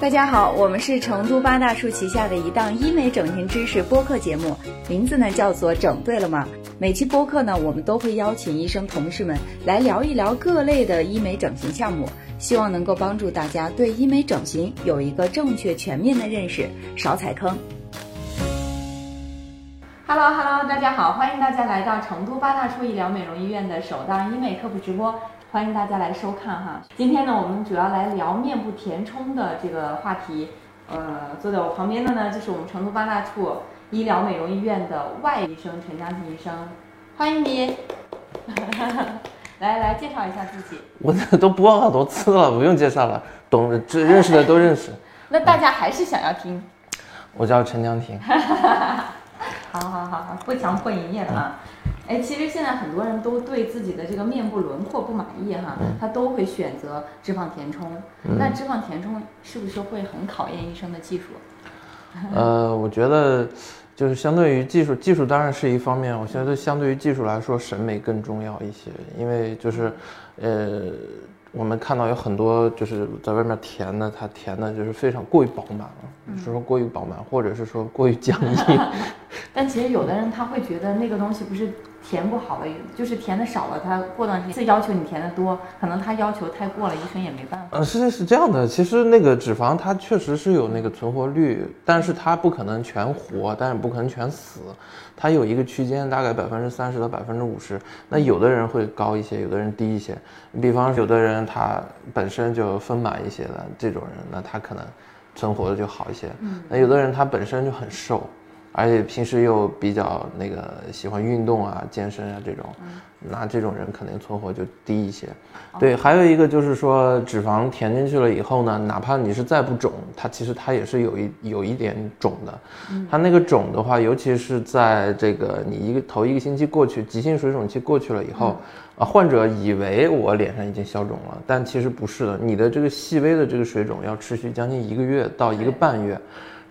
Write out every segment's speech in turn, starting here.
大家好，我们是成都八大处旗下的一档医美整形知识播客节目，名字呢叫做“整对了吗”。每期播客呢，我们都会邀请医生同事们来聊一聊各类的医美整形项目，希望能够帮助大家对医美整形有一个正确全面的认识，少踩坑。Hello Hello，大家好，欢迎大家来到成都八大处医疗美容医院的首档医美科普直播。欢迎大家来收看哈，今天呢，我们主要来聊面部填充的这个话题。呃，坐在我旁边的呢，就是我们成都八大处医疗美容医院的外医生陈江婷医生，欢迎你。来 来，介绍一下自己。我都播好多次了，不用介绍了，懂这认识的都认识。那大家还是想要听？我叫陈江婷。好好好好，不强迫营业的啊。哎，其实现在很多人都对自己的这个面部轮廓不满意哈，他都会选择脂肪填充。那脂肪填充是不是会很考验医生的技术？呃，我觉得就是相对于技术，技术当然是一方面。我觉得相对于技术来说，审美更重要一些，因为就是呃。我们看到有很多就是在外面填的，它填的就是非常过于饱满了，是说过于饱满，或者是说过于僵硬。但其实有的人他会觉得那个东西不是填不好了，就是填的少了，他过段时间要求你填的多，可能他要求太过了，医生也没办法。呃，是是这样的，其实那个脂肪它确实是有那个存活率，但是它不可能全活，但是不可能全死。它有一个区间，大概百分之三十到百分之五十。那有的人会高一些，有的人低一些。比方有的人他本身就丰满一些的这种人，那他可能存活的就好一些。那有的人他本身就很瘦。而且平时又比较那个喜欢运动啊、健身啊这种，那这种人可能存活就低一些。对，还有一个就是说，脂肪填进去了以后呢，哪怕你是再不肿，它其实它也是有一有一点肿的。它那个肿的话，尤其是在这个你一个头一个星期过去，急性水肿期过去了以后，啊，患者以为我脸上已经消肿了，但其实不是的，你的这个细微的这个水肿要持续将近一个月到一个半月。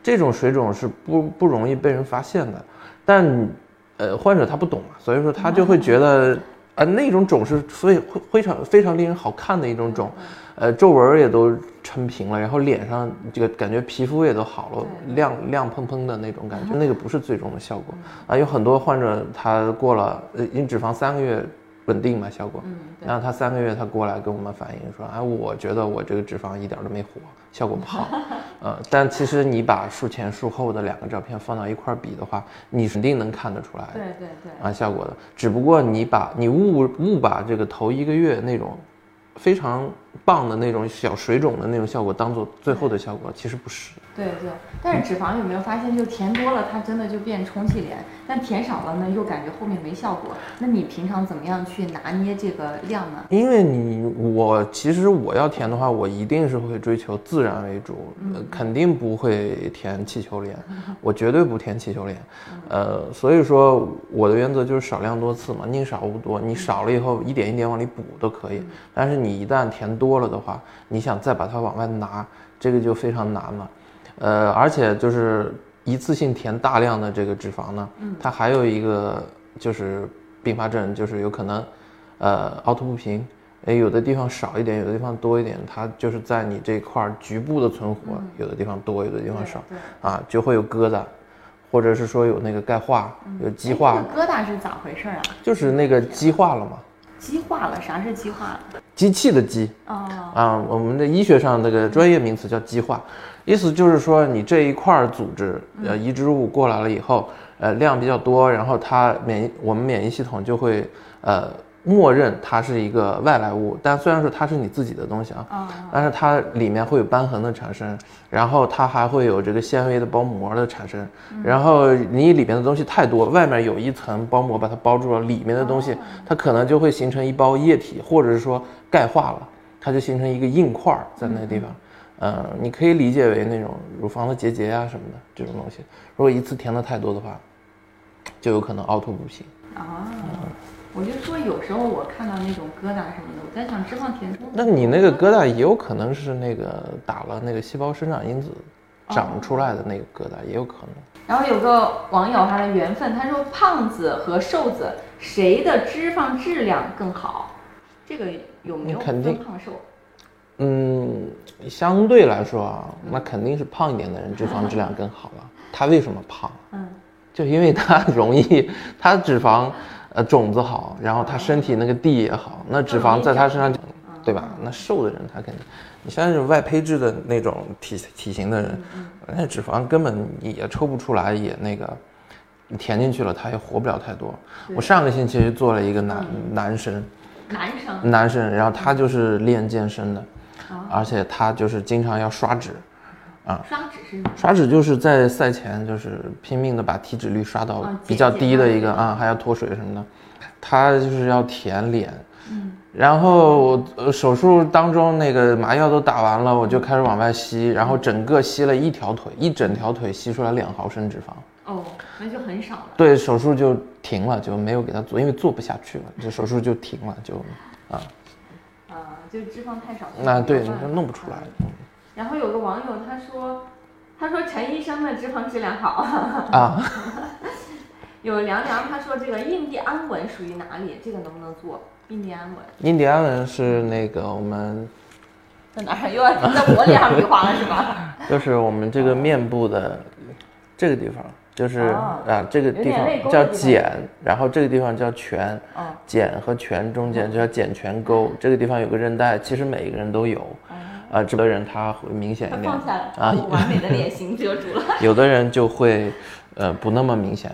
这种水肿是不不容易被人发现的，但，呃，患者他不懂嘛，所以说他就会觉得，呃，那种肿是非非常非常令人好看的一种肿，呃，皱纹也都撑平了，然后脸上这个感觉皮肤也都好了，亮亮蓬蓬的那种感觉，那个不是最终的效果啊。有很多患者他过了，呃，因脂肪三个月。稳定嘛效果，嗯，然后他三个月他过来跟我们反映说，哎，我觉得我这个脂肪一点都没活，效果不好，呃，但其实你把术前术后的两个照片放到一块比的话，你肯定能看得出来，对对对，啊效果的，只不过你把你误误把这个头一个月那种。非常棒的那种小水肿的那种效果，当做最后的效果，其实不是。对对，但是脂肪有没有发现，就填多了，它真的就变充气脸；但填少了呢，又感觉后面没效果。那你平常怎么样去拿捏这个量呢？因为你我其实我要填的话，我一定是会追求自然为主，肯定不会填气球脸，我绝对不填气球脸。呃，所以说我的原则就是少量多次嘛，宁少勿多。你少了以后，一点一点往里补都可以，但是你。你一旦填多了的话，你想再把它往外拿，这个就非常难了。呃，而且就是一次性填大量的这个脂肪呢，它还有一个就是并发症，就是有可能，呃，凹凸不平。哎，有的地方少一点，有的地方多一点，它就是在你这块局部的存活，有的地方多，有的地方少，啊，就会有疙瘩，或者是说有那个钙化，有激化。疙瘩是咋回事啊？就是那个激化了嘛。激化了？啥是激化了？机器的机啊啊！我们的医学上那个专业名词叫激化，意思就是说你这一块组织呃移植物过来了以后，呃量比较多，然后它免疫我们免疫系统就会呃。默认它是一个外来物，但虽然说它是你自己的东西啊，但是它里面会有瘢痕的产生，然后它还会有这个纤维的包膜的产生，然后你里面的东西太多，外面有一层包膜把它包住了，里面的东西它可能就会形成一包液体，或者是说钙化了，它就形成一个硬块在那个地方，呃，你可以理解为那种乳房的结节啊什么的这种东西，如果一次填的太多的话，就有可能凹凸不平啊。我就说，有时候我看到那种疙瘩什么的，我在想脂肪填充。那你那个疙瘩也有可能是那个打了那个细胞生长因子长出来的那个疙瘩，也有可能。然后有个网友他的缘分，他说胖子和瘦子谁的脂肪质量更好？这个有没有分胖瘦？嗯，相对来说啊，那肯定是胖一点的人脂肪质量更好了。他为什么胖？嗯，就因为他 容易，他脂肪呃种子好，然后他身体那个地也好，那脂肪在他身上，对吧？那瘦的人他肯定，你像那种外胚质的那种体体型的人，那脂肪根本也抽不出来，也那个。你填进去了，他也活不了太多。我上个星期做了一个男男生，男生，男生，然后他就是练健身的，而且他就是经常要刷脂，啊，刷脂是什么？刷脂就是在赛前就是拼命的把体脂率刷到比较低的一个啊，还要脱水什么的，他就是要填脸，嗯，然后手术当中那个麻药都打完了，我就开始往外吸，然后整个吸了一条腿，一整条腿吸出来两毫升脂肪。哦，那就很少了。对，手术就停了，就没有给他做，因为做不下去了，这手术就停了，就，啊，啊，就脂肪太少。那对，你就弄不出来。然后有个网友他说，他说陈医生的脂肪质量好。啊。有凉凉他说这个印第安纹属于哪里？这个能不能做印第安纹？印第安纹是那个我们在哪儿？又要在我脸上比划了是吧？就是我们这个面部的这个地方。就是啊，这个地方叫睑，然后这个地方叫颧，睑和颧中间就叫睑颧沟，这个地方有个韧带，其实每一个人都有，啊，这个人他会明显一点，放下来啊，完美的脸型遮住了。有的人就会，呃，不那么明显，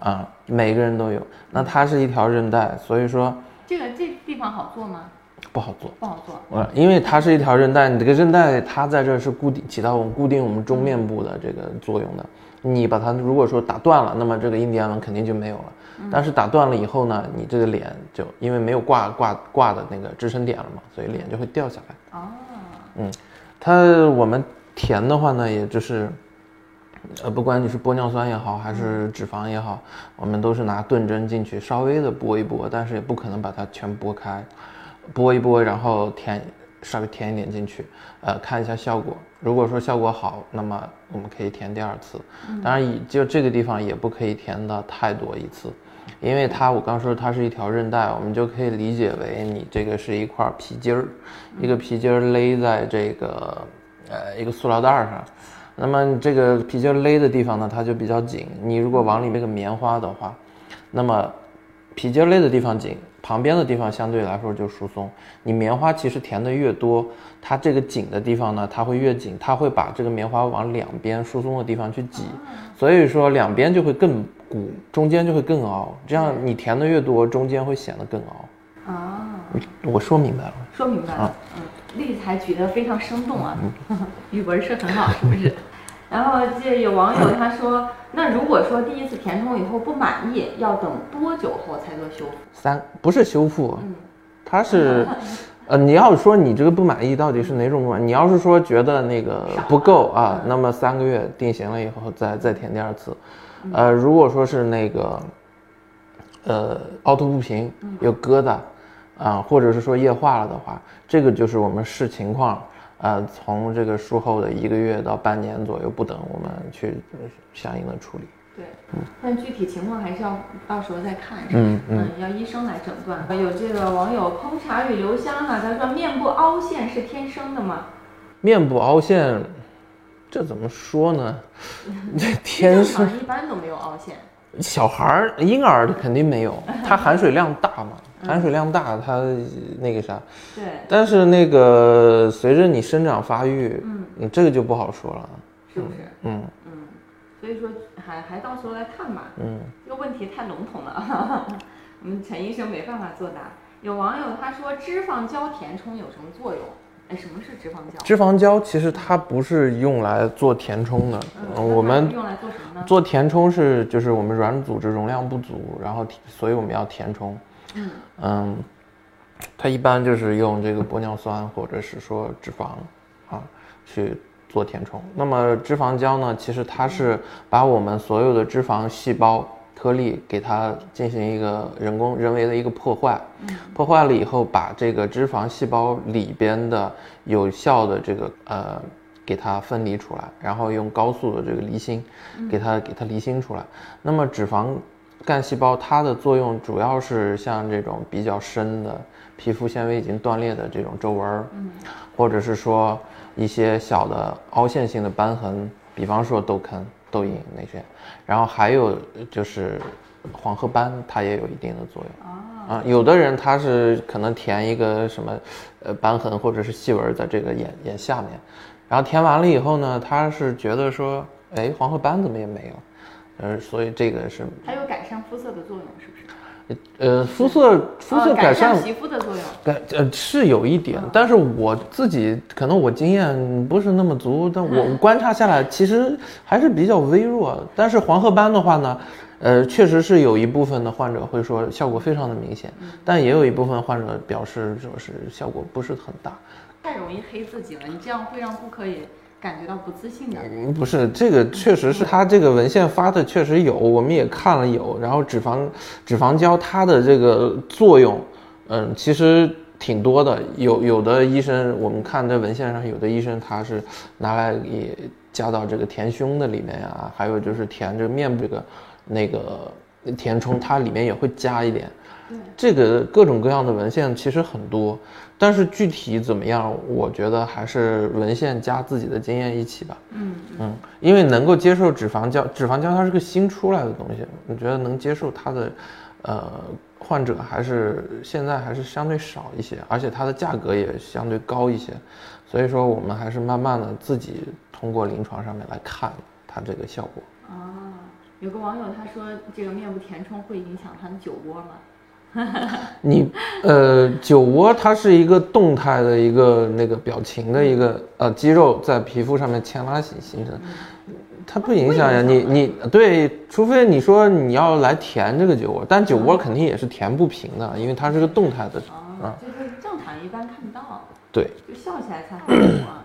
啊，每个人都有。那它是一条韧带，所以说这个这地方好做吗？不好做，不好做。呃，因为它是一条韧带，你这个韧带它在这是固定起到我们固定我们中面部的这个作用的。你把它如果说打断了，那么这个印第安纹肯定就没有了。但是打断了以后呢，你这个脸就因为没有挂挂挂的那个支撑点了嘛，所以脸就会掉下来。哦，嗯，它我们填的话呢，也就是，呃，不管你是玻尿酸也好，还是脂肪也好，我们都是拿钝针进去稍微的拨一拨，但是也不可能把它全拨开，拨一拨，然后填。稍微填一点进去，呃，看一下效果。如果说效果好，那么我们可以填第二次。当然，以就这个地方也不可以填的太多一次，因为它我刚说它是一条韧带，我们就可以理解为你这个是一块皮筋儿，一个皮筋儿勒在这个呃一个塑料袋上。那么这个皮筋勒的地方呢，它就比较紧。你如果往里面个棉花的话，那么皮筋勒的地方紧。旁边的地方相对来说就疏松，你棉花其实填的越多，它这个紧的地方呢，它会越紧，它会把这个棉花往两边疏松的地方去挤，所以说两边就会更鼓，中间就会更凹，这样你填的越多，中间会显得更凹。啊，我说明白了，说明白了，嗯，例子还举得非常生动啊，语文是很好，是不是？然后这有网友他说，那如果说第一次填充以后不满意，要等多久后才做修复？三不是修复，它是，呃，你要说你这个不满意到底是哪种不满？你要是说觉得那个不够啊，那么三个月定型了以后再再填第二次。呃，如果说是那个，呃，凹凸不平有疙瘩，啊，或者是说液化了的话，这个就是我们视情况。呃，从这个术后的一个月到半年左右不等，我们去相应的处理。对，但具体情况还是要到时候再看。嗯嗯，要医生来诊断。有这个网友烹茶与留香呢，他说面部凹陷是天生的吗？面部凹陷，这怎么说呢？这 天生一般都没有凹陷。小孩儿、婴儿他肯定没有，他含水量大嘛。含水量大，它那个啥，对，但是那个随着你生长发育，嗯，这个就不好说了，是不是？嗯嗯，所以说还还到时候来看吧。嗯，这个问题太笼统了，我们陈医生没办法作答。有网友他说脂肪胶填充有什么作用？哎，什么是脂肪胶？脂肪胶其实它不是用来做填充的，我们用来做什么呢？做填充是就是我们软组织容量不足，然后所以我们要填充。嗯，它一般就是用这个玻尿酸或者是说脂肪啊去做填充。那么脂肪胶呢，其实它是把我们所有的脂肪细胞颗粒给它进行一个人工人为的一个破坏，破坏了以后，把这个脂肪细胞里边的有效的这个呃给它分离出来，然后用高速的这个离心给它给它离心出来。那么脂肪。干细胞它的作用主要是像这种比较深的皮肤纤维已经断裂的这种皱纹，或者是说，一些小的凹陷性的斑痕，比方说痘坑、痘印那些，然后还有就是黄褐斑，它也有一定的作用。啊，有的人他是可能填一个什么，呃，斑痕或者是细纹在这个眼眼下面，然后填完了以后呢，他是觉得说，哎，黄褐斑怎么也没有，呃，所以这个是还有改善肤色的作用，是不是？呃，肤色肤色改善皮肤的作用，改呃是有一点，但是我自己可能我经验不是那么足，但我观察下来其实还是比较微弱。但是黄褐斑的话呢，呃，确实是有一部分的患者会说效果非常的明显，但也有一部分患者表示说是效果不是很大。太容易黑自己了，你这样会让顾客也。感觉到不自信的，不是这个，确实是他这个文献发的确实有，我们也看了有，然后脂肪脂肪胶它的这个作用，嗯，其实挺多的，有有的医生我们看这文献上，有的医生他是拿来也加到这个填胸的里面呀，还有就是填这个面部这个那个填充，它里面也会加一点，这个各种各样的文献其实很多。但是具体怎么样，我觉得还是文献加自己的经验一起吧。嗯嗯，因为能够接受脂肪胶，脂肪胶它是个新出来的东西，我觉得能接受它的，呃，患者还是现在还是相对少一些，而且它的价格也相对高一些，所以说我们还是慢慢的自己通过临床上面来看它这个效果。啊，有个网友他说这个面部填充会影响他的酒窝吗？你呃，酒窝它是一个动态的一个那个表情的一个呃肌肉在皮肤上面牵拉形形成，它不影响呀。你你对，除非你说你要来填这个酒窝，但酒窝肯定也是填不平的，因为它是个动态的啊。就是正常一般看不到。对。就笑起来才好啊。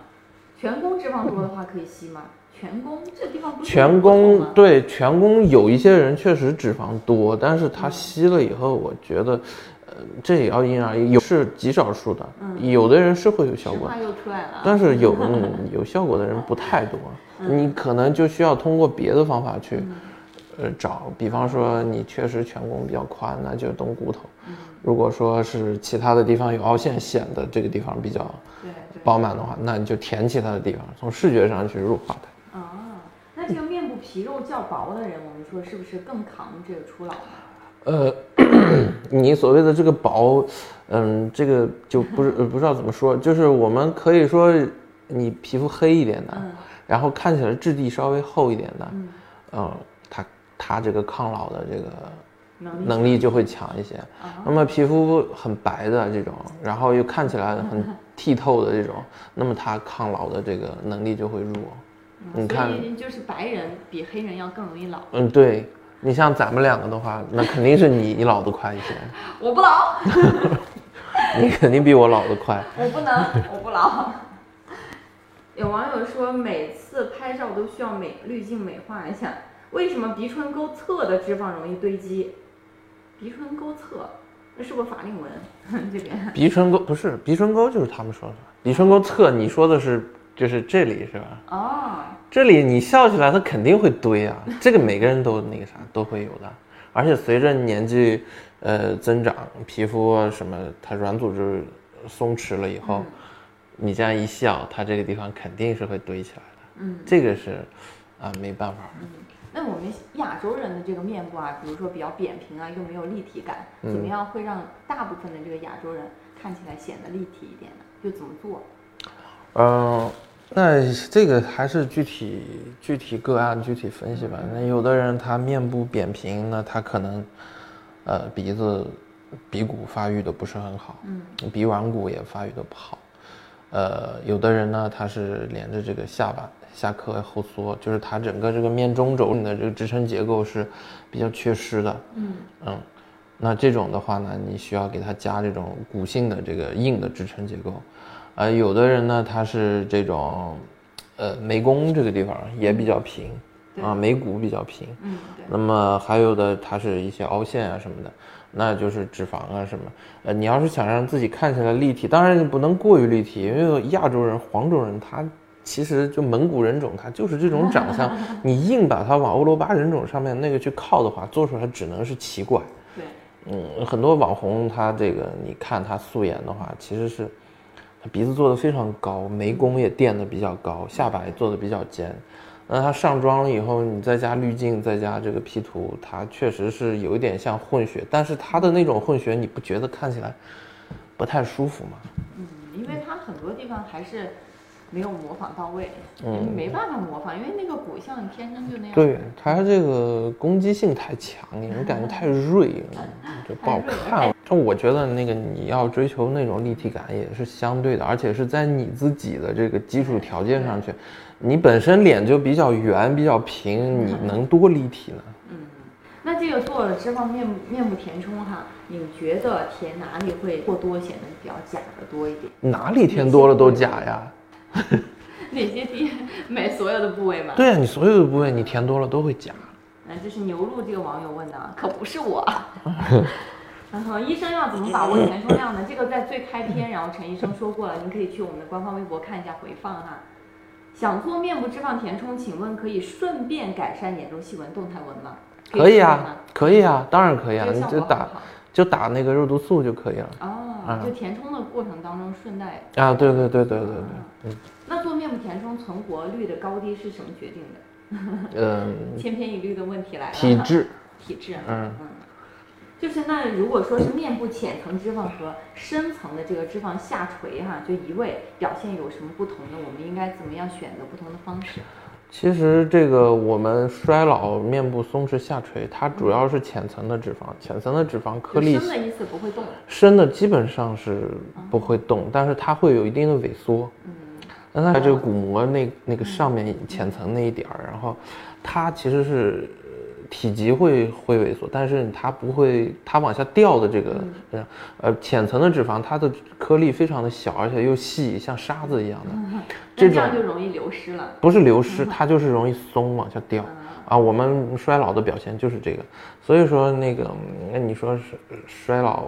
颧弓脂肪多的话可以吸吗？颧弓这地方不是颧弓对颧弓有一些人确实脂肪多，但是他吸了以后，我觉得，呃，这也要因人而异，有是极少数的，有的人是会有效果，又出来了，但是有 嗯有效果的人不太多，你可能就需要通过别的方法去，呃找，比方说你确实颧弓比较宽，那就动骨头，如果说是其他的地方有凹陷，显得这个地方比较饱满的话，那你就填其他的地方，从视觉上去弱化它。那这个面部皮肉较薄的人，我们说是不是更扛这个初老呢？呃，你所谓的这个薄，嗯，这个就不是不知道怎么说，就是我们可以说你皮肤黑一点的，然后看起来质地稍微厚一点的，嗯，它它这个抗老的这个能力就会强一些。那么皮肤很白的这种，然后又看起来很 剔透的这种，那么它抗老的这个能力就会弱。你看，就是白人比黑人要更容易老。嗯，对，你像咱们两个的话，那肯定是你老得快一些。我不老，你肯定比我老得快。我不能，我不老。有网友说，每次拍照都需要美滤镜美化一下，为什么鼻唇沟侧的脂肪容易堆积？鼻唇沟侧，那是不是法令纹？这边鼻唇沟不是鼻唇沟，就是他们说的鼻唇沟侧。你说的是？就是这里是吧？哦，这里你笑起来，它肯定会堆啊。这个每个人都那个啥都会有的，而且随着年纪呃增长，皮肤啊什么，它软组织松弛了以后，你这样一笑，它这个地方肯定是会堆起来的。嗯，这个是啊没办法。嗯，那我们亚洲人的这个面部啊，比如说比较扁平啊，又没有立体感，怎么样会让大部分的这个亚洲人看起来显得立体一点呢？就怎么做？嗯，那这个还是具体具体个案具体分析吧。那有的人他面部扁平，那他可能，呃，鼻子鼻骨发育的不是很好，嗯，鼻软骨也发育的不好。呃，有的人呢，他是连着这个下巴下颌后缩，就是他整个这个面中轴你的这个支撑结构是比较缺失的，嗯嗯，那这种的话呢，你需要给他加这种骨性的这个硬的支撑结构。呃，有的人呢，他是这种，呃，眉弓这个地方也比较平，啊，眉骨比较平，嗯，那么还有的，它是一些凹陷啊什么的，那就是脂肪啊什么。呃，你要是想让自己看起来立体，当然你不能过于立体，因为亚洲人、黄种人他其实就蒙古人种，他就是这种长相，你硬把它往欧罗巴人种上面那个去靠的话，做出来只能是奇怪。对，嗯，很多网红他这个，你看他素颜的话，其实是。鼻子做的非常高，眉弓也垫的比较高，下巴也做的比较尖。那他上妆了以后，你再加滤镜，再加这个 P 图，他确实是有一点像混血，但是他的那种混血，你不觉得看起来不太舒服吗？嗯，因为他很多地方还是没有模仿到位，嗯，没办法模仿，因为那个骨相天生就那样。对，它这个攻击性太强，给人感觉太锐了，就不好看。就我觉得那个你要追求那种立体感也是相对的，而且是在你自己的这个基础条件上去。你本身脸就比较圆、比较平，你能多立体呢？嗯，那这个做了脂肪面面部填充哈，你觉得填哪里会过多，显得比较假的多一点？哪里填多了都假呀？哪些地？每所有的部位吗？对呀，你所有的部位你填多了都会假。嗯，这是牛路这个网友问的，可不是我。然 后医生要怎么把握填充量呢？这个在最开篇，然后陈医生说过了，您可以去我们的官方微博看一下回放哈。想做面部脂肪填充，请问可以顺便改善眼周细纹、动态纹吗？可以啊，可以啊，当然可以啊，你就打就打那个肉毒素就可以了。哦，就填充的过程当中顺带啊，对对对对对对，嗯。那做面部填充存活率的高低是什么决定的？嗯，千篇一律的问题来了。体质，体质，嗯嗯。就是那如果说是面部浅层脂肪和深层的这个脂肪下垂哈，就移位表现有什么不同的？我们应该怎么样选择不同的方式？其实这个我们衰老面部松弛下垂，它主要是浅层的脂肪，浅层的脂肪颗粒深的意思不会动，深的基本上是不会动，但是它会有一定的萎缩。嗯，那它这个骨膜那那个上面浅层那一点儿，然后它其实是。体积会会萎缩，但是它不会，它往下掉的这个，呃，浅层的脂肪，它的颗粒非常的小，而且又细，像沙子一样的，这样就容易流失了。不是流失，它就是容易松，往下掉。啊，我们衰老的表现就是这个，所以说那个，那你说是衰老，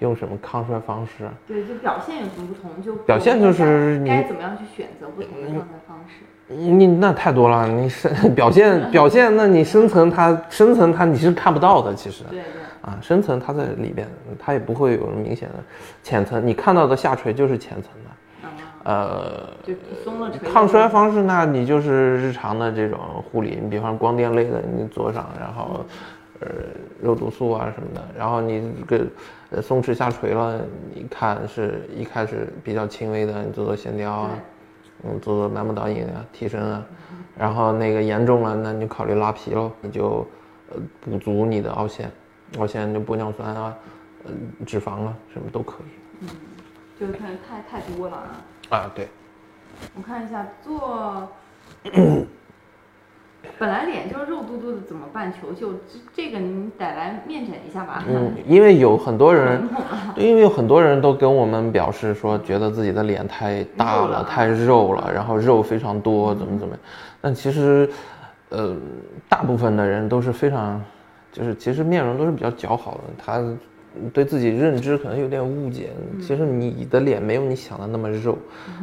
用什么抗衰方式？对，就表现有什么不同？就表现就是你该怎么样去选择不同的抗衰方式？你那太多了，你深 表现表现，那你深层它深层它你是看不到的，其实。对对。啊，深层它在里边，它也不会有明显的。浅层你看到的下垂就是浅层的。呃。就松了垂。抗衰方式，那你就是日常的这种护理，你比方光电类的你做上，然后，呃，肉毒素啊什么的，然后你这个呃松弛下垂了，你看是一开始比较轻微的，你做做线雕啊。嗯，做做脉搏导引啊，提升啊，然后那个严重了，那你就考虑拉皮喽，你就呃补足你的凹陷，凹陷就玻尿酸啊，呃脂肪啊，什么都可以。嗯，就是太太太多了啊。啊，对。我看一下做。本来脸就是肉嘟嘟的，怎么办？求求，这这个您得来面诊一下吧。嗯，因为有很多人，因为有很多人都跟我们表示说，觉得自己的脸太大了，太肉了，然后肉非常多，怎么怎么样。但其实，呃，大部分的人都是非常，就是其实面容都是比较姣好的，他。对自己认知可能有点误解，其实你的脸没有你想的那么肉，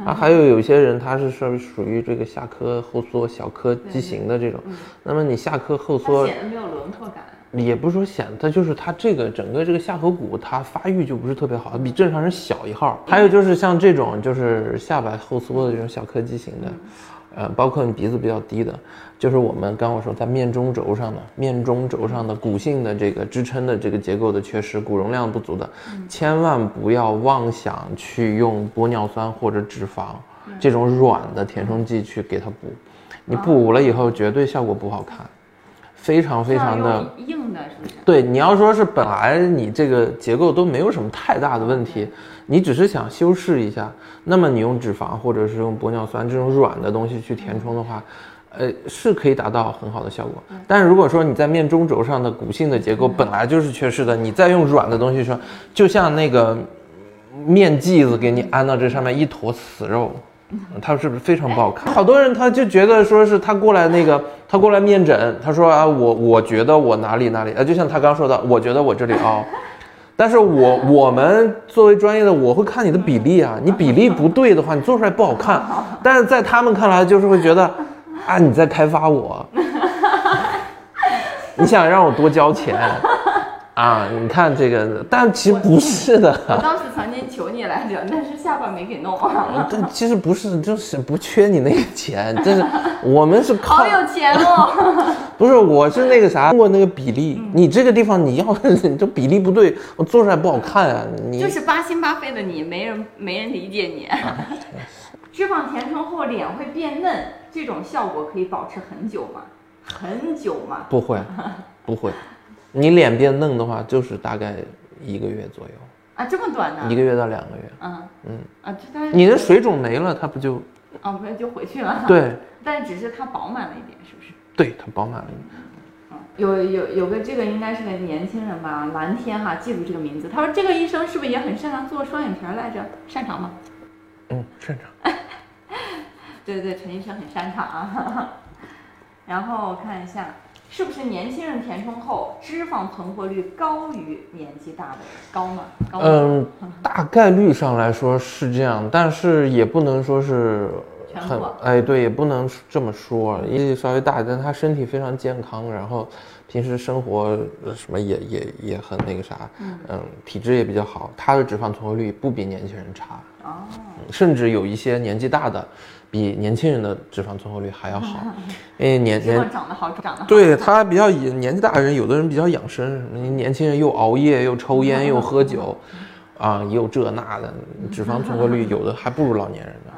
啊，还有有些人他是属属于这个下颌后缩、小颌畸形的这种，那么你下颌后缩显得没有轮廓感，也不是说显，它就是它这个整个这个下颌骨它发育就不是特别好，比正常人小一号。还有就是像这种就是下巴后缩的这种小颌畸形的。呃，包括你鼻子比较低的，就是我们刚我说在面中轴上的面中轴上的骨性的这个支撑的这个结构的缺失，骨容量不足的，千万不要妄想去用玻尿酸或者脂肪这种软的填充剂去给它补，你补了以后绝对效果不好看，非常非常的硬的，是不是？对，你要说是本来你这个结构都没有什么太大的问题。你只是想修饰一下，那么你用脂肪或者是用玻尿酸这种软的东西去填充的话，呃，是可以达到很好的效果。但是如果说你在面中轴上的骨性的结构本来就是缺失的，你再用软的东西说，就像那个面剂子给你安到这上面一坨死肉，它是不是非常不好看？好多人他就觉得说是他过来那个他过来面诊，他说啊我我觉得我哪里哪里，呃就像他刚说的，我觉得我这里凹。但是我我们作为专业的，我会看你的比例啊，你比例不对的话，你做出来不好看。但是在他们看来，就是会觉得，啊，你在开发我，你想让我多交钱，啊，你看这个，但其实不是的。我当时曾经求你来着，但是下巴没给弄。这其实不是，就是不缺你那个钱，就是我们是靠。好有钱哦！不是，我是那个啥，通过那个比例，你这个地方你要 你这比例不对，我做出来不好看啊。你就是八心八肺的你，没人没人理解你。脂肪填充后脸会变嫩，这种效果可以保持很久吗？很久吗？不会，不会。你脸变嫩的话，就是大概一个月左右啊，这么短呢？一个月到两个月。嗯嗯啊，这它你的水肿没了，它不就？啊，不就回去了。对。但只是它饱满了一点，是不是？对，它饱满了一点。嗯，有有有个这个应该是个年轻人吧，蓝天哈，记住这个名字。他说这个医生是不是也很擅长做双眼皮来着？擅长吗？嗯，擅长。对对，陈医生很擅长啊。然后看一下。是不是年轻人填充后脂肪存活率高于年纪大的人？高吗？嗯，大概率上来说是这样，但是也不能说是很哎，对，也不能这么说。年纪稍微大，但他身体非常健康，然后平时生活什么也也也很那个啥，嗯，体质也比较好，他的脂肪存活率不比年轻人差哦，甚至有一些年纪大的。比年轻人的脂肪存活率还要好，因为年年长得好，长得好。对他比较以年纪大的人，有的人比较养生，年轻人又熬夜又抽烟又喝酒，啊，又这那的，脂肪存活率有的还不如老年人呢。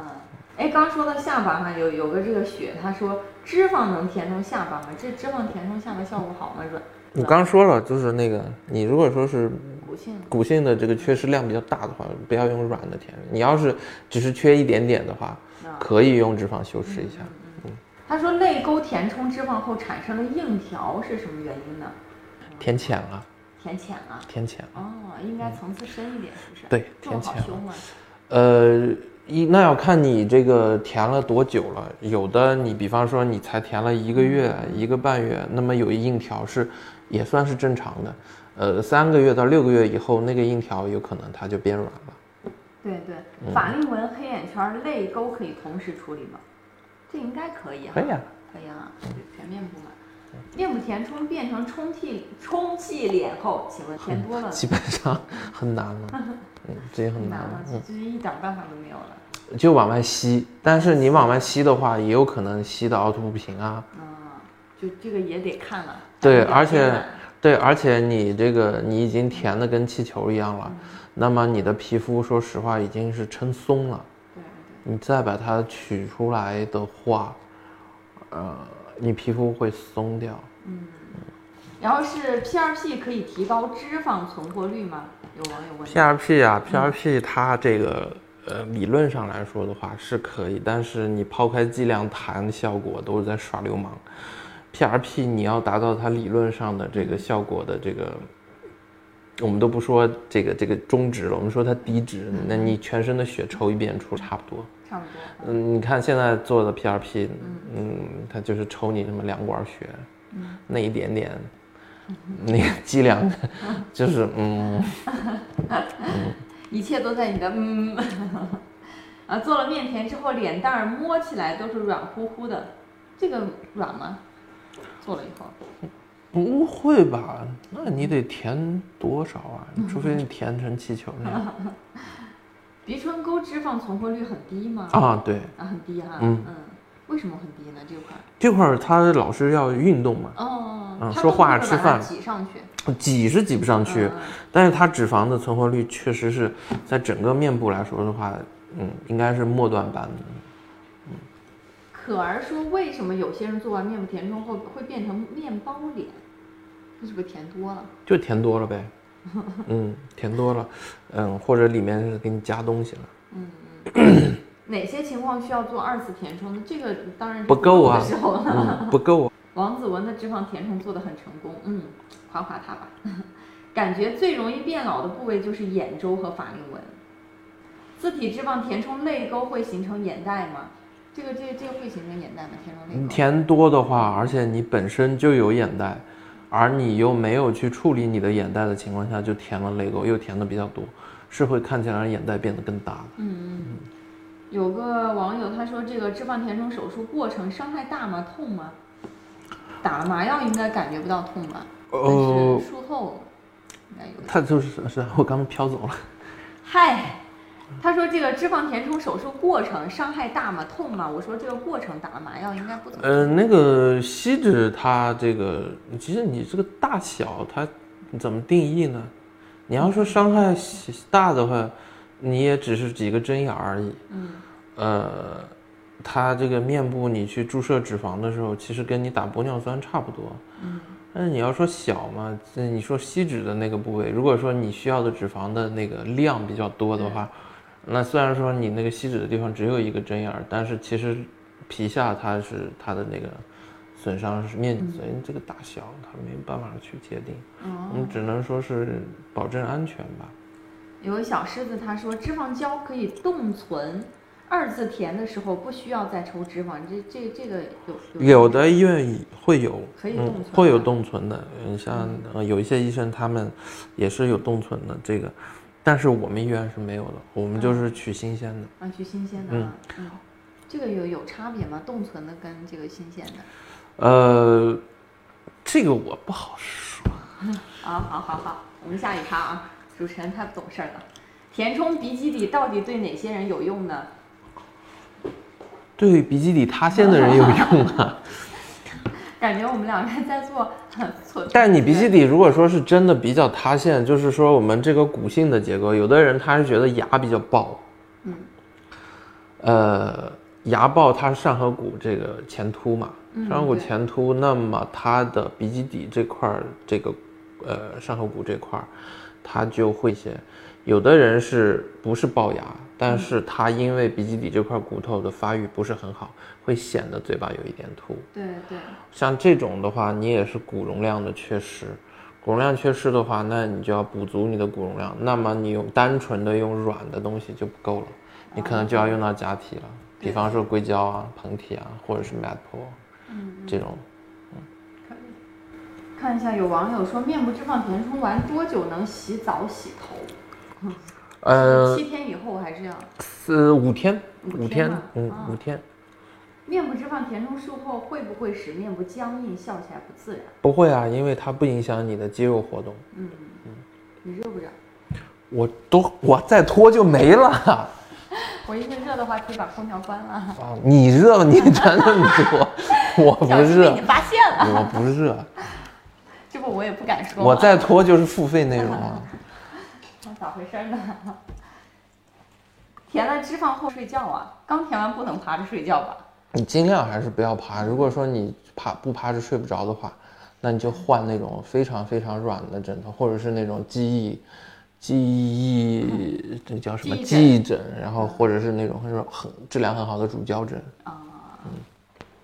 哎，刚说到下巴哈，有有个这个雪，他说脂肪能填充下巴吗？这脂肪填充下巴效果好吗？软？我刚说了，就是那个你如果说是骨性骨性的这个缺失量比较大的话，不要用软的填。你要是只是缺一点点的话。可以用脂肪修饰一下。嗯，他说泪沟填充脂肪后产生的硬条是什么原因呢？填浅了。填浅了。填浅。哦，应该层次深一点，是不是？对，填浅了。呃，一那要看你这个填了多久了。有的你比方说你才填了一个月、一个半月，那么有一硬条是也算是正常的。呃，三个月到六个月以后，那个硬条有可能它就变软了。对对，法令纹、黑眼圈、泪沟可以同时处理吗？这应该可以啊。可以啊，可以啊，全面部嘛。面部填充变成充气充气脸后，请问填多了？基本上很难了，嗯，这也很难了，这一点办法都没有了。就往外吸，但是你往外吸的话，也有可能吸的凹凸不平啊。嗯，就这个也得看了。对，而且对，而且你这个你已经填的跟气球一样了。那么你的皮肤，说实话已经是撑松了。对你再把它取出来的话，呃，你皮肤会松掉。嗯。然后是 PRP 可以提高脂肪存活率吗？有网友问。PRP 啊，PRP 它这个呃理论上来说的话是可以，但是你抛开剂量谈效果都是在耍流氓。PRP 你要达到它理论上的这个效果的这个。我们都不说这个这个中值了，我们说它低值，那你全身的血抽一遍出差不多，差不多。嗯，你看现在做的 PRP，嗯，它就是抽你那么两管血，那一点点，那个剂量，就是嗯，一切都在你的嗯，啊，做了面填之后，脸蛋儿摸起来都是软乎乎的，这个软吗？做了以后。不会吧？那你得填多少啊？除非你填成气球那样。鼻唇沟脂肪存活率很低吗？啊，对。啊，很低哈。嗯嗯。为什么很低呢？这块儿？这块儿他老是要运动嘛。哦。嗯，说话吃饭。挤上去。挤是挤不上去，但是它脂肪的存活率确实是在整个面部来说的话，嗯，应该是末段班的。可儿说：“为什么有些人做完面部填充后会变成面包脸？这是不是填多了？就填多了呗。嗯，填多了，嗯，或者里面是给你加东西了。嗯，哪些情况需要做二次填充呢？这个当然不够啊，不够。王子文的脂肪填充做的很成功，嗯，夸夸他吧。感觉最容易变老的部位就是眼周和法令纹。自体脂肪填充泪沟会形成眼袋吗？”这个这这个会形成眼袋吗？填充泪沟？填多的话，而且你本身就有眼袋，而你又没有去处理你的眼袋的情况下，就填了泪沟，又填的比较多，是会看起来眼袋变得更大的。嗯嗯。有个网友他说，这个脂肪填充手术过程伤害大吗？痛吗？打了麻药应该感觉不到痛吧？呃，术后。应该有。他就是是我刚刚飘走了。嗨，他说这个脂肪填充手术过程伤害大吗？痛吗？我说这个过程打了麻药应该不怎么。呃，那个锡纸它这个，其实你这个大小它怎么定义呢？你要说伤害大的话，你也只是几个针眼而已。嗯，呃，它这个面部你去注射脂肪的时候，其实跟你打玻尿酸差不多。嗯，但是你要说小嘛，这你说吸脂的那个部位，如果说你需要的脂肪的那个量比较多的话，那虽然说你那个吸脂的地方只有一个针眼儿，但是其实皮下它是它的那个损伤是面积，所以这个大小它没办法去界定，哦我们只能说是保证安全吧。有个小狮子他说脂肪胶可以冻存，二次填的时候不需要再抽脂肪，这这这个有有的医院会有，嗯可以冻存，会有冻存的。嗯，像呃有一些医生他们也是有冻存的这个，但是我们医院是没有的，我们就是取新鲜的。啊，取新鲜的啊，嗯，这个有有差别吗？冻存的跟这个新鲜的？呃，这个我不好说。啊，好好好，我们下一趴啊，主持人太不懂事儿了。填充鼻基底到底对哪些人有用呢？对鼻基底塌陷的人有用啊，感觉我们两个人在做很错。但你鼻基底如果说是真的比较塌陷，就是说我们这个骨性的结构，有的人他是觉得牙比较爆，嗯，呃，牙爆它是上颌骨这个前凸嘛，嗯上颌骨前凸，那么它的鼻基底这块儿这个呃上颌骨这块儿，它就会些。有的人是不是龅牙，但嗯是他因为鼻基底这块骨头的发育不是很好，会显得嘴巴有一点凸。对对，像这种的话，你也是骨容量的缺失。骨容量缺失的话，那你就要补足你的骨容量。那么你用单纯的用软的东西就不够了，你可能就要用到假体了，比方说硅胶啊、膨体啊，或者是 Madpro 嗯，这种。可以。看一下，有网友说面部脂肪填充完多久能洗澡洗头？呃，七天以后还是要？四五天，五天五天，嗯啊，五天。面部脂肪填充术后会不会使面部僵硬，笑起来不自然？不会啊，因为它不影响你的肌肉活动。嗯嗯你热不热？我都我再脱就没了啊！我一会热的话可以把空调关了。你热，你穿那么多，我不热被你，发现了，我不热。这不我也不敢说。我再脱就是付费内容了。那。咋回事呢？填了脂肪后睡觉啊？刚填完不能趴着睡觉吧？你尽量还是不要趴。如果说你趴不趴着睡不着的话，那你就换那种非常非常软的枕头，或者是那种记忆记忆这叫什么记忆枕然后或者是那种很很质量很好的乳胶枕啊。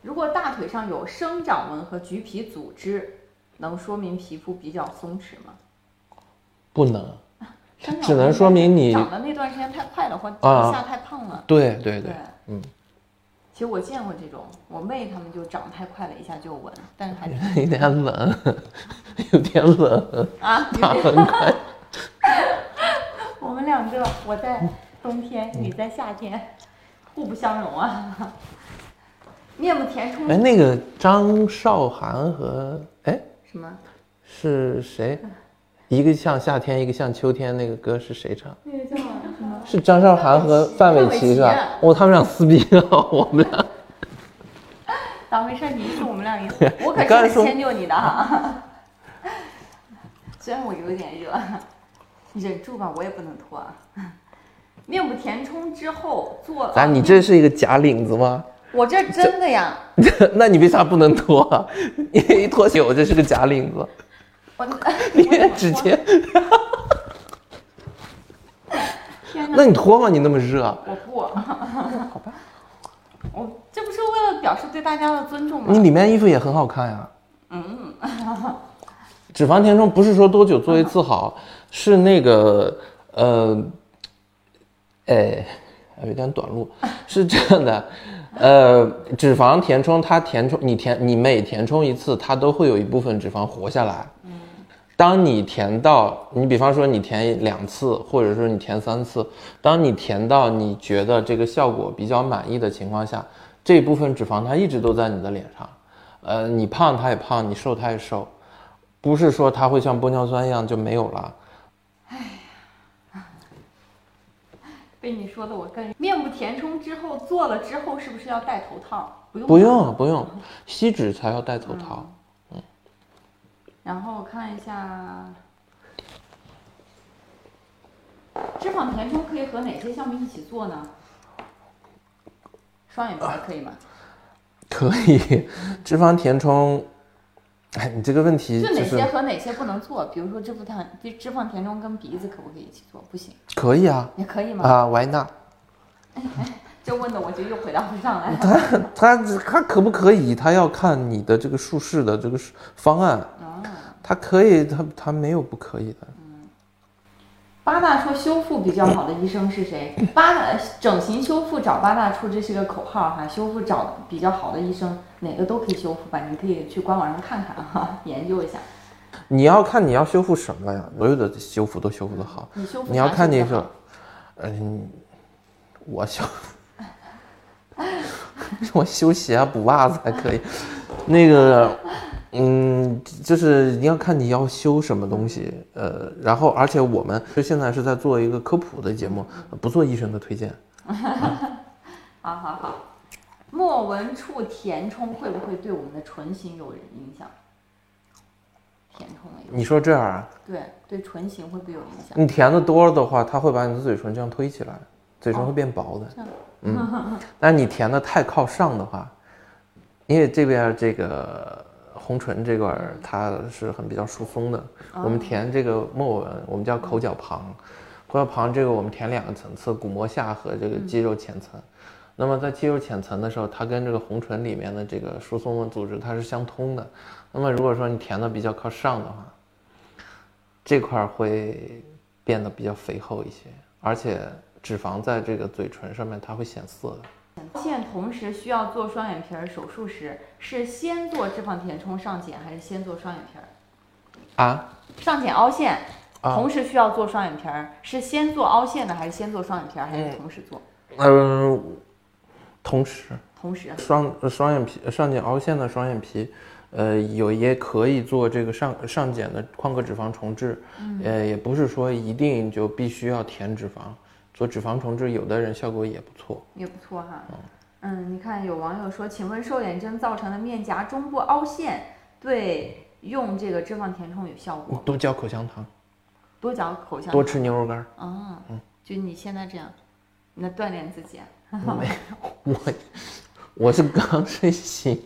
如果大腿上有生长纹和橘皮组织，能说明皮肤比较松弛吗？不能，只能说明你长的那段时间太快了，或啊一下太胖了。对对对对，，嗯，其实我见过这种，我妹她们就长太快了，一下就有纹，但是还是 有点冷，有点冷，啊，它有 点很快。我们两个，我在冬天，你在夏天，互不相容啊。面目填充哎，那个张韶涵和哎什么？是谁？一个像夏天，一个像秋天，那个歌是谁唱？那个叫？是张韶涵和范玮琪是吧？哦，他们俩撕逼了，我们俩。咋回事？你是我们俩一起，我可是迁就你的哈。虽然我有一点热，忍住吧，我也不能脱啊。面部填充之后做，啊你这是一个假领子吗？我这真的呀，那你为啥不能脱啊？你一脱鞋我这是个假领子，我你直接，天哪，那你脱吗？你那么热，我不，好吧，我这不是为了表示对大家的尊重吗？你里面衣服也很好看呀。嗯，脂肪填充不是说多久做一次好，是那个呃，哎，有点短路，是这样的，呃，脂肪填充它填充你填你每填充一次，它都会有一部分脂肪活下来。当你填到你比方说你填两次，或者说你填三次，当你填到你觉得这个效果比较满意的情况下，这部分脂肪它一直都在你的脸上，呃，你胖它也胖，你瘦它也瘦，不是说它会像玻尿酸一样就没有了。被你说的我更面部填充之后做了之后是不是要戴头套？不用不用不用，吸脂才要戴头套。然后看一下，脂肪填充可以和哪些项目一起做呢？双眼皮儿可以吗？可以，脂肪填充，哎，你这个问题就哪就是些和哪些不能做？比如说脂肪填脂肪填充跟鼻子可不可以一起做？不行，可以啊也可以吗？啊，Why not？这问的我就又回答不上来了。它它可不可以？他要看你的这个术式的这个方案。啊，它可以，他他没有不可以的。八大说修复比较好的医生是谁？八大整形修复找八大处，这是个口号哈。修复找比较好的医生，哪个都可以修复吧？你可以去官网上看看哈，研究一下。你要看你要修复什么呀？所有的修复都修复的好。你修复你要看你说嗯，我修，我修鞋啊补袜子还可以。那个，嗯，就是你要看你要修什么东西，呃，然后而且我们就现在是在做一个科普的节目，不做医生的推荐。好好好，莫纹处填充会不会对我们的唇形有影响？填充你说这样啊？对对唇形会不会有影响？你填的多了的话，它会把你的嘴唇这样推起来，嘴唇会变薄的。这样嗯，但你填的太靠上的话，因为这边这个红唇这块儿它是很比较疏松的，我们填这个末纹，我们叫口角旁，口角旁这个我们填两个层次，骨膜下和这个肌肉浅层。那么在肌肉浅层的时候，它跟这个红唇里面的这个疏松的组织它是相通的。那么如果说你填的比较靠上的话，这块儿会变得比较肥厚一些，而且脂肪在这个嘴唇上面它会显色的。现同时需要做双眼皮儿手术时，是先做脂肪填充上睑，还是先做双眼皮儿？啊，上睑凹陷，啊。同时需要做双眼皮儿，是先做凹陷的，还是先做双眼皮儿，还是嗯。同时做？嗯、同时。同时，双双眼皮上睑凹陷的双眼皮，呃，有也可以做这个上上睑的眶隔脂肪重置，呃，也不是说一定就必须要填脂肪，做脂肪重置，有的人效果也不错。也不错哈。嗯，你看有网友说，请问瘦脸针造成的面颊中部凹陷对用这个脂肪填充有效果？多嚼口香糖，多嚼口香多吃牛肉干儿。啊，就你现在这样，那锻炼自己啊。没有，我我是刚睡醒。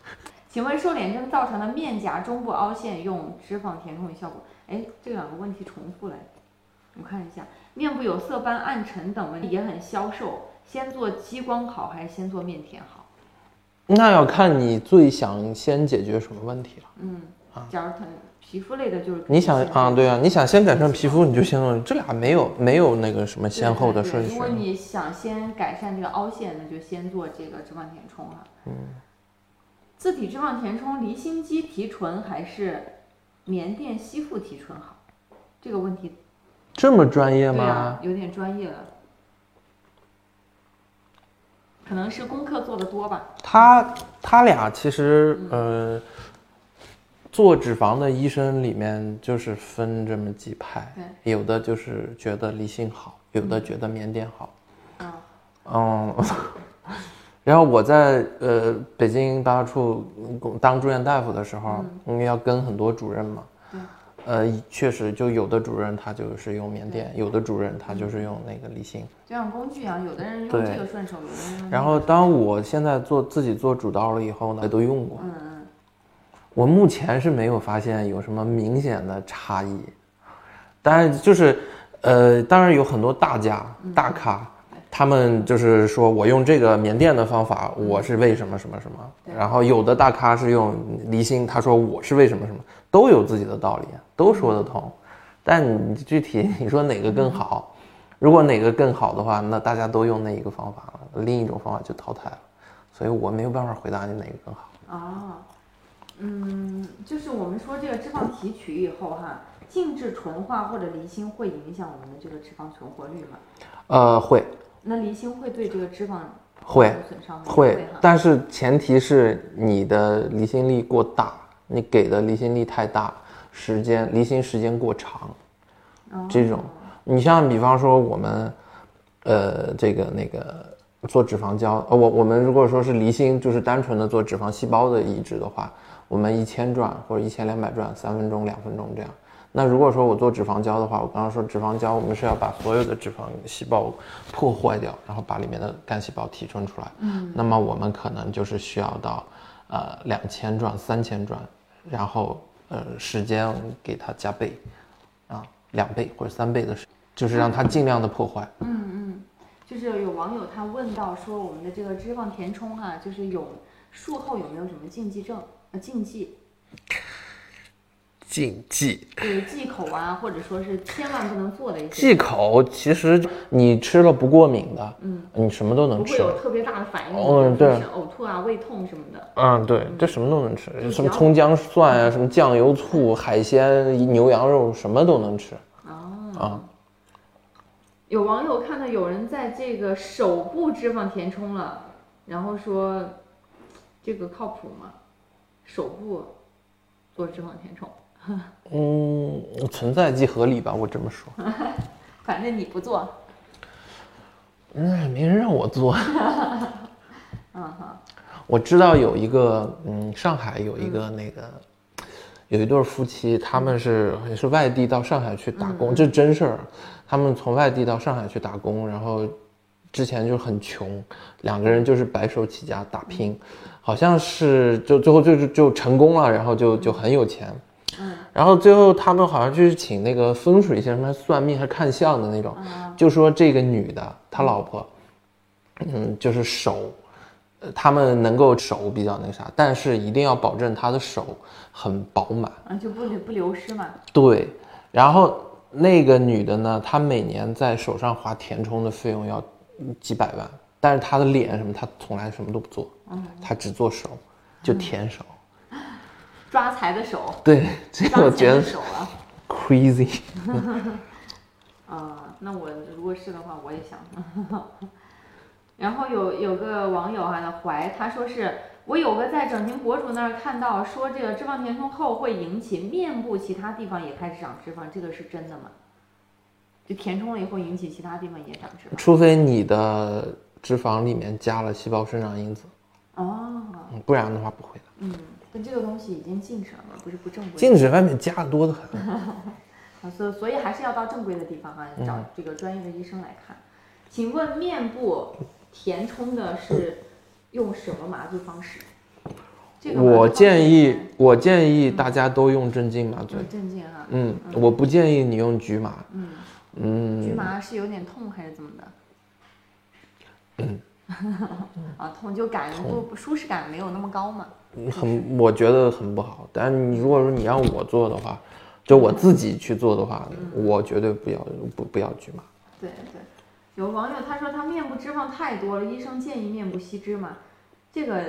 请问瘦脸针造成的面颊中部凹陷用脂肪填充有效果？哎，这两个问题重复了。我看一下，面部有色斑、暗沉等问题也很消瘦，先做激光好还是先做面填好？那要看你最想先解决什么问题了。嗯，假如它皮肤类的，就是你想啊，对啊，你想先改善皮肤，你就先做，这俩没有没有那个什么先后的顺序如果。你想先改善这个凹陷，那就先做这个脂肪填充哈。嗯。自体脂肪填充离心机提纯还是棉垫吸附提纯好？这个问题这么专业吗？啊，有点专业了。可能是功课做的多吧。他他俩其实呃，做脂肪的医生里面就是分这么几派，有的就是觉得离心好，有的觉得缅甸好。嗯嗯，然后我在呃北京八大处当住院大夫的时候，因为要跟很多主任嘛，对呃，确实就有的主任他就是用缅甸，有的主任他就是用那个离心。就像工具一样，有的人用对这个顺手，有的人用。然后当我现在做自己做主刀了以后呢，也都用过。嗯嗯，我目前是没有发现有什么明显的差异，当然就是，呃，当然有很多大家大咖，他们就是说我用这个棉垫的方法，我是为什么什么什么，然后有的大咖是用离心，他说我是为什么什么，都有自己的道理，都说得通，但你具体你说哪个更好，如果哪个更好的话，那大家都用那一个方法了，另一种方法就淘汰了，所以我没有办法回答你哪个更好。哦，嗯，就是我们说这个脂肪提取以后哈，静置纯化或者离心会影响我们的这个脂肪存活率吗？呃，会。那离心会对这个脂肪会有损伤吗？会哈，。但是前提是你的离心力过大，你给的离心力太大。时间离心时间过长，哦这种，你像比方说我们，呃，这个那个做脂肪胶，呃，我我们如果说是离心，就是单纯的做脂肪细胞的移植的话，我们一千转或者一千两百转，三分钟、两分钟这样。那如果说我做脂肪胶的话，我刚刚说脂肪胶，我们是要把所有的脂肪细胞破坏掉，然后把里面的干细胞提纯出来。嗯，那么我们可能就是需要到，呃，两千转、三千转，然后呃时间给它加倍，啊，两倍或者三倍的时，就是让它尽量的破坏。嗯嗯，就是有网友他问到说，我们的这个脂肪填充哈、就是有术后有没有什么禁忌症呃禁忌，禁忌，就是忌口啊，或者说是千万不能做的一些，忌口其实你吃了不过敏的，嗯，你什么都能吃。不会有特别大的反应，嗯对呕吐啊、胃痛什么的。嗯，对，这什么都能吃，什么葱姜蒜啊，什么酱油醋、海鲜、牛羊肉，什么都能吃。哦啊，有网友看到有人在这个手部脂肪填充了，然后说这个靠谱吗？手部做脂肪填充，嗯，存在即合理吧，我这么说。反正你不做，嗯，没人让我做。嗯哈，我知道有一个，嗯，上海有一个那个，有一对夫妻，他们是也是外地到上海去打工，这真事儿。他们从外地到上海去打工，然后之前就很穷，两个人就是白手起家打拼，好像是就最后就是就成功了，然后就就很有钱。嗯，然后最后他们好像就是请那个风水先生，还算命还看相的那种，就说这个女的，他老婆，嗯，就是手，呃他们能够手比较那啥，但是一定要保证她的手很饱满。啊就不流不流失嘛。对，然后那个女的呢，她每年在手上划填充的费用要几百万，但是她的脸什么，她从来什么都不做，她只做手，就填手。抓财的手，对，这个我觉得的手啊。crazy。啊，那我如果是的话，我也想。然后有有个网友哈、的怀他说是我有个在整形博主那儿看到说这个脂肪填充后会引起面部其他地方也开始长脂肪，这个是真的吗？就填充了以后引起其他地方也长脂肪？除非你的脂肪里面加了细胞生长因子，哦，嗯不然的话不会的。嗯，但这个东西已经禁止了嘛，不是不正规。禁止外面加的多得很。啊，所所以还是要到正规的地方啊、找这个专业的医生来看。请问面部填充的是用什么麻醉方式？我建议，我建议大家都用镇静麻醉。镇静啊，嗯，我不建议你用局麻。嗯，嗯，局麻是有点痛还是怎么的？嗯，啊，痛就感不不舒适感没有那么高嘛。很，我觉得很不好。但是你如果说你让我做的话，就我自己去做的话，我绝对不要不不要局麻。对对，有网友他说他面部脂肪太多了，医生建议面部吸脂嘛，这个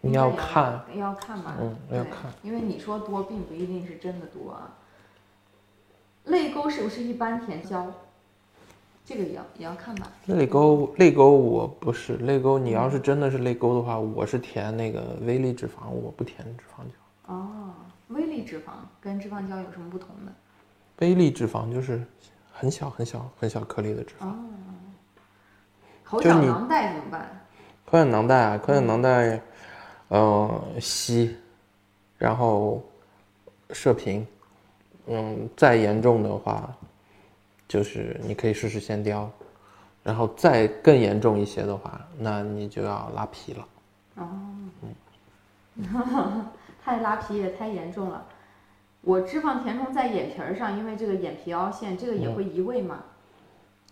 你要看，要看吧，嗯要对看，因为你说多并不一定是真的多啊。泪沟是不是一般填胶？这个也要也要看吧。泪沟泪沟我不是泪沟，你要是真的是泪沟的话，我是填那个微粒脂肪，我不填脂肪胶。哦，微粒脂肪跟脂肪胶有什么不同呢？微粒脂肪就是很小很小很小颗粒的脂肪。哦，口就你角囊袋怎么办？口眼囊袋啊，口眼囊袋，呃，吸，然后射频，嗯，再严重的话，就是你可以试试线雕，然后再更严重一些的话，那你就要拉皮了。哦，嗯 太拉皮也太严重了。我脂肪填充在眼皮儿上，因为这个眼皮凹陷，这个也会移位吗？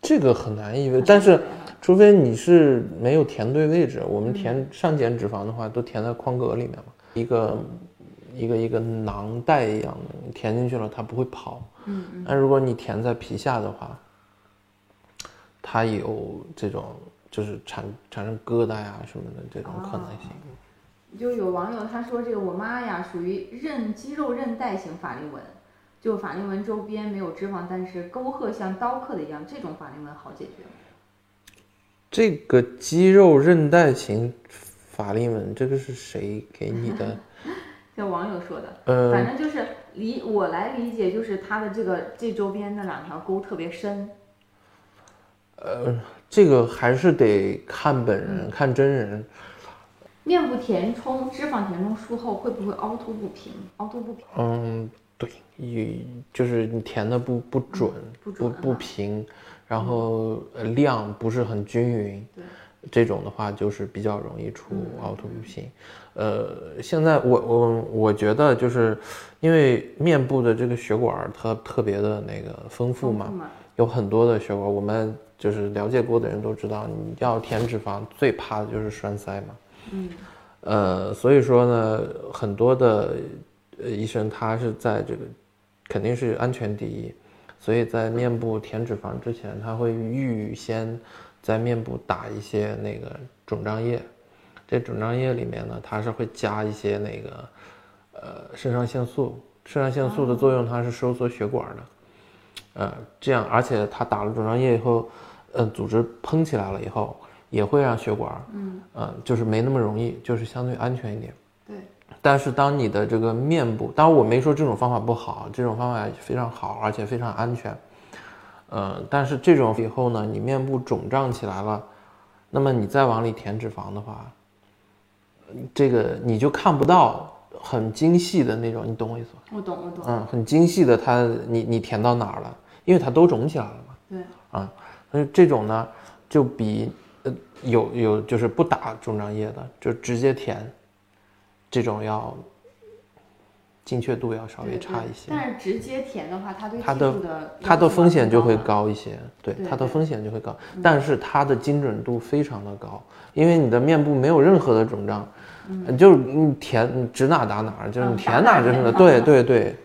这个很难移位，但是除非你是没有填对位置，我们填上睑脂肪的话，都填在眶格里面嘛，一个一个一个囊袋一样的，你填进去了，它不会跑。嗯嗯。但如果你填在皮下的话，它有这种就是产产生疙瘩呀什么的这种可能性。就有网友他说这个我妈呀属于韧肌肉韧带型法令纹，就法令纹周边没有脂肪，但是沟壑像刀刻的一样，这种法令纹好解决吗？这个肌肉韧带型法令纹，这个是谁给你的？这网友说的，呃，反正就是理我来理解，就是它的这个这周边那两条沟特别深。呃，这个还是得看本人，看真人。面部填充、脂肪填充术后会不会凹凸不平？凹凸不平？嗯，对，也就是你填的不不准，不准不平，然后呃量不是很均匀，对，这种的话就是比较容易出凹凸不平。呃，现在我我我觉得就是因为面部的这个血管它特别的那个丰富嘛，有很多的血管，我们就是了解过的人都知道，你要填脂肪最怕的就是栓塞嘛。嗯，呃，所以说呢，很多的呃医生他是在这个肯定是安全第一，所以在面部填脂肪之前，他会预先在面部打一些那个肿胀液，这肿胀液里面呢，它是会加一些那个呃肾上腺素，肾上腺素的作用它是收缩血管的，呃，这样而且它打了肿胀液以后，嗯，组织膨起来了以后。也会让血管，嗯，呃，就是没那么容易，就是相对安全一点。对。但是当你的这个面部，当然我没说这种方法不好，这种方法非常好，而且非常安全。呃，但是这种以后呢，你面部肿胀起来了，那么你再往里填脂肪的话，这个你就看不到很精细的那种，你懂我意思吗？我懂，我懂。嗯，很精细的，它你你填到哪儿了？因为它都肿起来了嘛。对。啊，所以这种呢，就比。呃，有有就是不打肿胀液的，就直接填，这种要精确度要稍微差一些。但是直接填的话，它对它的它的风险就会高一些，对它的风险就会高。但是它的精准度非常的高，因为你的面部没有任何的肿胀，就是你填你指哪打哪，就是你填哪就是哪，对对对。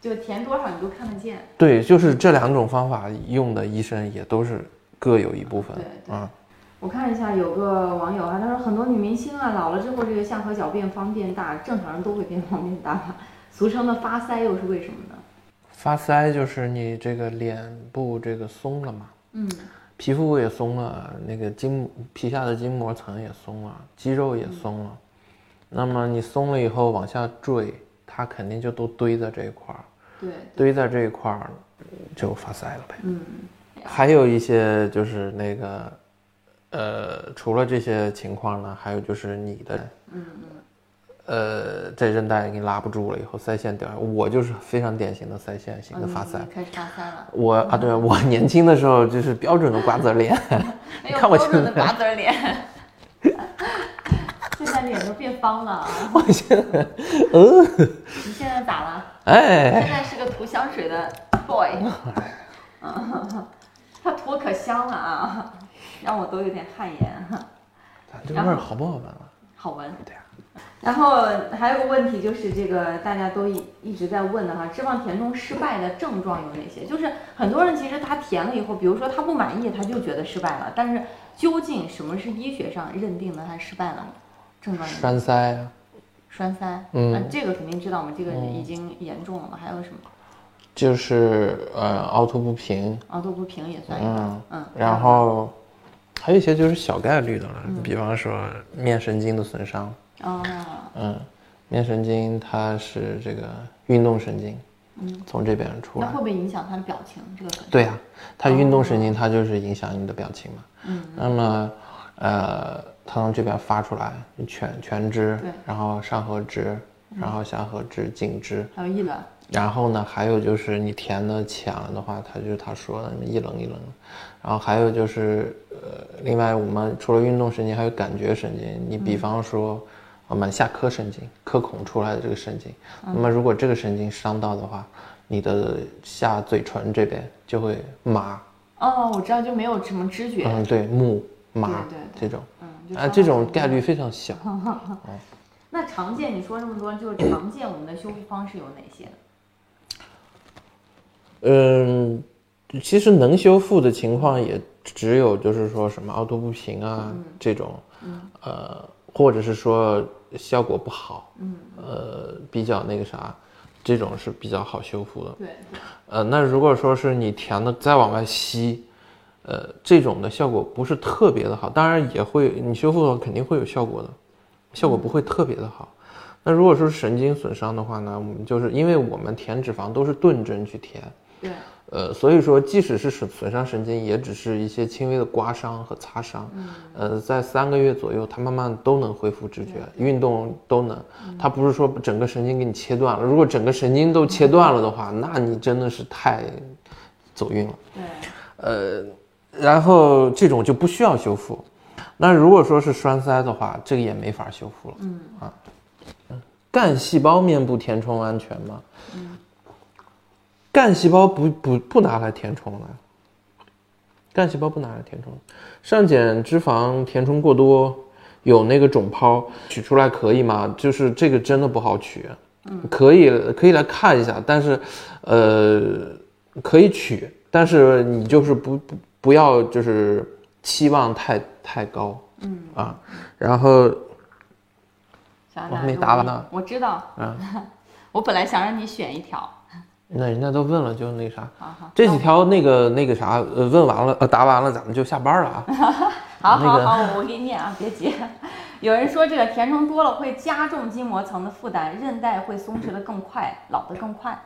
就填多少你都看得见。对，就是这两种方法用的医生也都是各有一部分，嗯。我看一下，有个网友啊，他说很多女明星啊，老了之后这个下颌角变方变大，正常人都会变方变大吧？俗称的发腮又是为什么呢？发腮就是你这个脸部这个松了嘛，嗯，皮肤也松了，那个筋皮下的筋膜层也松了，肌肉也松了，那么你松了以后往下坠，它肯定就都堆在这一块儿，对，堆在这一块儿就发腮了呗。嗯，还有一些就是那个。呃，除了这些情况呢，还有就是你的，呃，这韧带给你拉不住了以后，腮腺掉下，我就是非常典型的腮腺型的发腮，开始发腮了。我啊，对 我年轻的时候就是标准的瓜子脸，你看我现在的瓜子脸，现在脸都变方了啊！我现在，嗯，你现在咋了？哎，现在是个涂香水的 boy，嗯，他涂可香了啊。让我都有点汗颜哈。这个味儿好不好闻啊？好闻。对啊。然后还有个问题就是这个大家都一一直在问的哈，脂肪填充失败的症状有哪些？就是很多人其实他填了以后，比如说他不满意，他就觉得失败了。但是究竟什么是医学上认定的他失败了？症状？栓塞。栓塞。嗯。这个肯定知道嘛，这个已经严重了嘛。还有什么？就是呃凹凸不平。凹凸不平也算一个。嗯。然后。还有一些就是小概率的了，比方说面神经的损伤。哦。嗯，面神经它是这个运动神经，嗯，从这边出来。那会不会影响他的表情？这个对呀，它运动神经它就是影响你的表情嘛。嗯。那么，呃，它从这边发出来，全全肢，对，然后上颌肢，然后下颌肢、颈肢，还有一轮。然后呢，还有就是你填的浅了的话，它就是他说的一棱一棱。然后还有就是，呃，另外我们除了运动神经，还有感觉神经。你比方说，我们下颌神经，颌孔出来的这个神经，那么如果这个神经伤到的话，你的下嘴唇这边就会麻。哦，我知道，就没有什么知觉。嗯，对，木麻这种，嗯，啊，这种概率非常小。那常见，你说这么多，就是常见我们的修复方式有哪些？嗯，其实能修复的情况也只有就是说什么凹凸不平啊这种，呃，或者是说效果不好，呃，比较那个啥，这种是比较好修复的。对，呃，那如果说是你填的再往外吸，呃，这种的效果不是特别的好，当然也会你修复的话肯定会有效果的，效果不会特别的好，那如果说是神经损伤的话呢，我们就是因为我们填脂肪都是钝针去填，对，呃，所以说即使是损损伤神经，也只是一些轻微的刮伤和擦伤，呃，在三个月左右，它慢慢都能恢复知觉，运动都能，它不是说整个神经给你切断了，如果整个神经都切断了的话，那你真的是太走运了。对，呃，然后这种就不需要修复。那如果说是栓塞的话，这个也没法修复了。嗯啊，嗯干细胞面部填充安全吗？干细胞不不不拿来填充的，干细胞不拿来填充。上睑脂肪填充过多，有那个肿泡，取出来可以吗？就是这个真的不好取。嗯，可以可以来看一下，但是，呃，可以取，但是你就是不不不要就是期望太太高。嗯啊，然后我还没答完呢我知道，嗯，我本来想让你选一条，那人家都问了，就那啥，好好，这几条那个那个啥，呃，问完了，呃，答完了，咱们就下班了啊。好那个好好，我我给你念啊，别急。有人说这个填充多了会加重筋膜层的负担，韧带会松弛的更快，老得更快。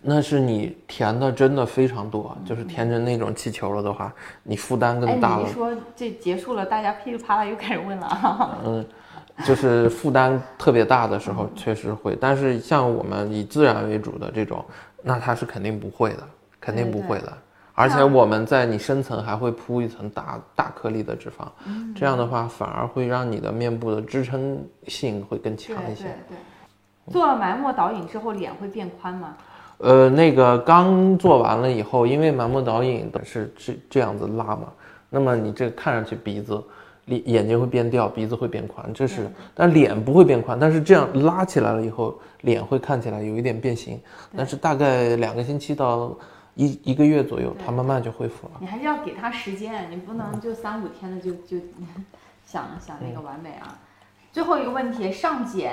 那是你填的真的非常多，就是填成那种气球了的话，你负担哎，更大了你一。说这结束了，大家噼里啪啦又开始问了啊。嗯，就是负担特别大的时候确实会，但是像我们以自然为主的这种，那它是肯定不会的，肯定不会的。而且我们在你深层还会铺一层大大颗粒的脂肪，这样的话反而会让你的面部的支撑性会更对对强一些。对。做了埋没导引之后，脸会变宽吗？呃，那个刚做完了以后，因为埋没导引的是这这样子拉嘛，那么你这看上去鼻子、眼眼睛会变掉，鼻子会变宽，这是，但脸不会变宽，但是这样拉起来了以后，脸会看起来有一点变形，但是大概两个星期到一一个月左右，它慢慢就恢复了。你还是要给它时间，你不能就三五天的就就想想那个完美啊。最后一个问题，上睑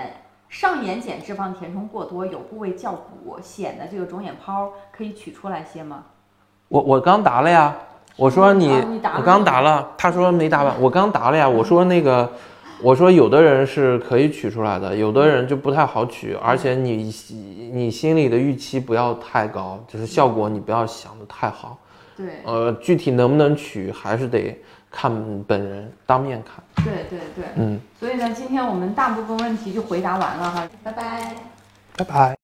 上眼睑脂肪填充过多，有部位较鼓，显得这个肿眼泡可以取出来些吗？我我刚答了呀，我说你，我刚答了，他说没答完，我刚答了呀，我说那个，我说有的人是可以取出来的，有的人就不太好取，而且你你心里的预期不要太高，就是效果你不要想的太好，对。呃，具体能不能取还是得看本人当面看，对对对，嗯，所以呢，今天我们大部分问题就回答完了哈，拜拜。拜拜。